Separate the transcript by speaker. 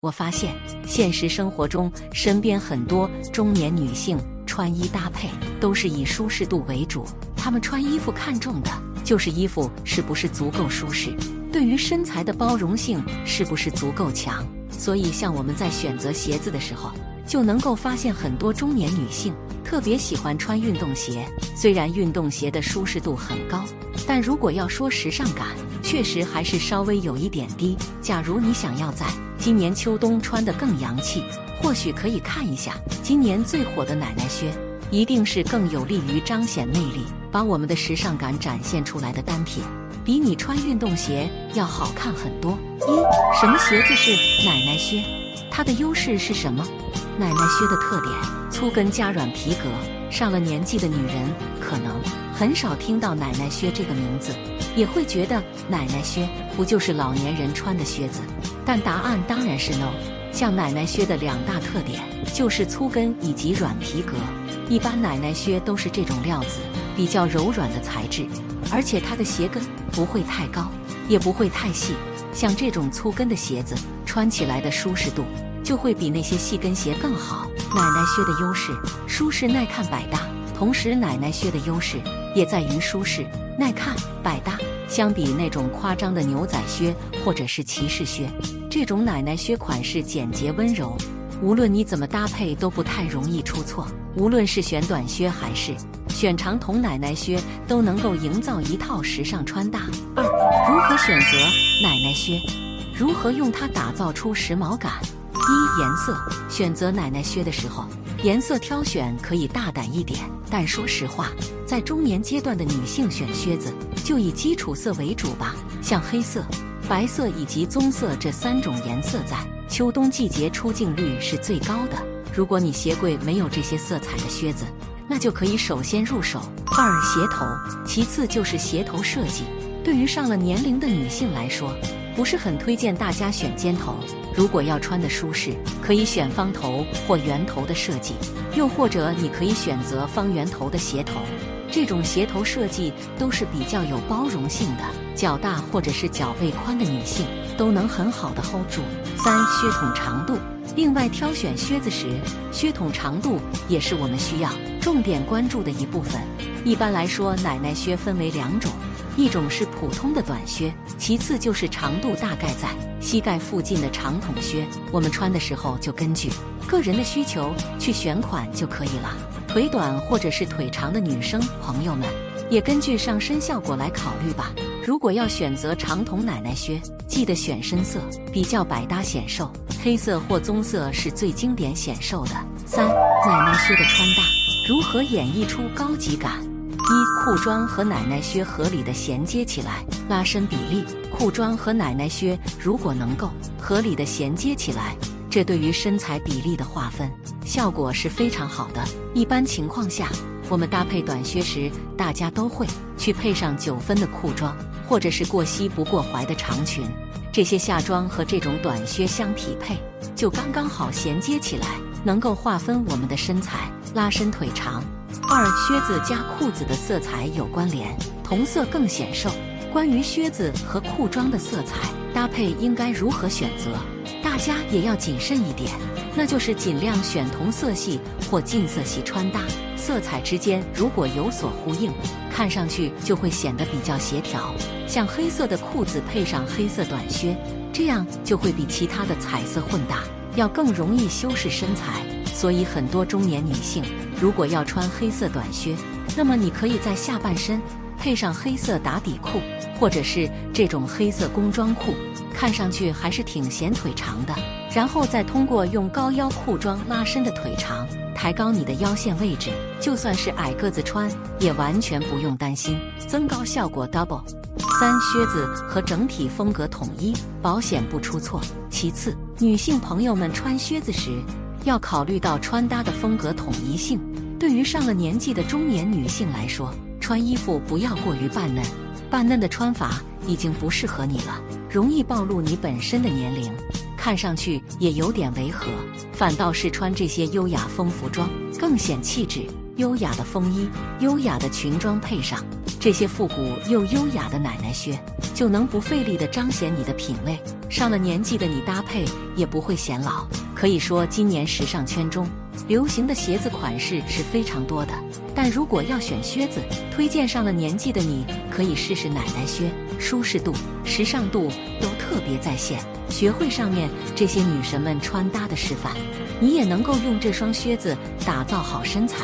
Speaker 1: 我发现现实生活中，身边很多中年女性穿衣搭配都是以舒适度为主。她们穿衣服看重的就是衣服是不是足够舒适，对于身材的包容性是不是足够强。所以，像我们在选择鞋子的时候，就能够发现很多中年女性特别喜欢穿运动鞋。虽然运动鞋的舒适度很高，但如果要说时尚感，确实还是稍微有一点低。假如你想要在今年秋冬穿得更洋气，或许可以看一下今年最火的奶奶靴，一定是更有利于彰显魅力、把我们的时尚感展现出来的单品，比你穿运动鞋要好看很多。一，什么鞋子是奶奶靴？它的优势是什么？奶奶靴的特点：粗跟加软皮革。上了年纪的女人可能很少听到奶奶靴这个名字，也会觉得奶奶靴不就是老年人穿的靴子？但答案当然是 no。像奶奶靴的两大特点就是粗跟以及软皮革。一般奶奶靴都是这种料子，比较柔软的材质，而且它的鞋跟不会太高，也不会太细。像这种粗跟的鞋子，穿起来的舒适度就会比那些细跟鞋更好。奶奶靴的优势，舒适耐看百搭。同时，奶奶靴的优势也在于舒适耐看百搭。相比那种夸张的牛仔靴或者是骑士靴，这种奶奶靴款式简洁温柔，无论你怎么搭配都不太容易出错。无论是选短靴还是选长筒奶奶靴，都能够营造一套时尚穿搭。二，如何选择奶奶靴？如何用它打造出时髦感？一颜色，选择奶奶靴的时候，颜色挑选可以大胆一点。但说实话，在中年阶段的女性选靴子，就以基础色为主吧。像黑色、白色以及棕色这三种颜色，在秋冬季节出镜率是最高的。如果你鞋柜没有这些色彩的靴子，那就可以首先入手。二鞋头，其次就是鞋头设计。对于上了年龄的女性来说，不是很推荐大家选尖头。如果要穿的舒适，可以选方头或圆头的设计，又或者你可以选择方圆头的鞋头。这种鞋头设计都是比较有包容性的，脚大或者是脚背宽的女性都能很好的 hold 住。三靴筒长度，另外挑选靴子时，靴筒长度也是我们需要重点关注的一部分。一般来说，奶奶靴分为两种。一种是普通的短靴，其次就是长度大概在膝盖附近的长筒靴。我们穿的时候就根据个人的需求去选款就可以了。腿短或者是腿长的女生朋友们，也根据上身效果来考虑吧。如果要选择长筒奶奶靴，记得选深色，比较百搭显瘦。黑色或棕色是最经典显瘦的。三奶奶靴的穿搭如何演绎出高级感？一裤装和奶奶靴合理的衔接起来，拉伸比例。裤装和奶奶靴如果能够合理的衔接起来，这对于身材比例的划分效果是非常好的。一般情况下，我们搭配短靴时，大家都会去配上九分的裤装，或者是过膝不过踝的长裙。这些下装和这种短靴相匹配，就刚刚好衔接起来，能够划分我们的身材，拉伸腿长。二靴子加裤子的色彩有关联，同色更显瘦。关于靴子和裤装的色彩搭配应该如何选择，大家也要谨慎一点，那就是尽量选同色系或近色系穿搭。色彩之间如果有所呼应，看上去就会显得比较协调。像黑色的裤子配上黑色短靴，这样就会比其他的彩色混搭要更容易修饰身材。所以很多中年女性。如果要穿黑色短靴，那么你可以在下半身配上黑色打底裤，或者是这种黑色工装裤，看上去还是挺显腿长的。然后再通过用高腰裤装拉伸的腿长，抬高你的腰线位置，就算是矮个子穿也完全不用担心，增高效果 double。三靴子和整体风格统一，保险不出错。其次，女性朋友们穿靴子时，要考虑到穿搭的风格统一性。对于上了年纪的中年女性来说，穿衣服不要过于扮嫩，扮嫩的穿法已经不适合你了，容易暴露你本身的年龄，看上去也有点违和。反倒是穿这些优雅风服装，更显气质。优雅的风衣、优雅的裙装，配上这些复古又优雅的奶奶靴，就能不费力地彰显你的品味。上了年纪的你搭配也不会显老。可以说，今年时尚圈中流行的鞋子款式是非常多的。但如果要选靴子，推荐上了年纪的你可以试试奶奶靴，舒适度、时尚度都特别在线。学会上面这些女神们穿搭的示范，你也能够用这双靴子打造好身材。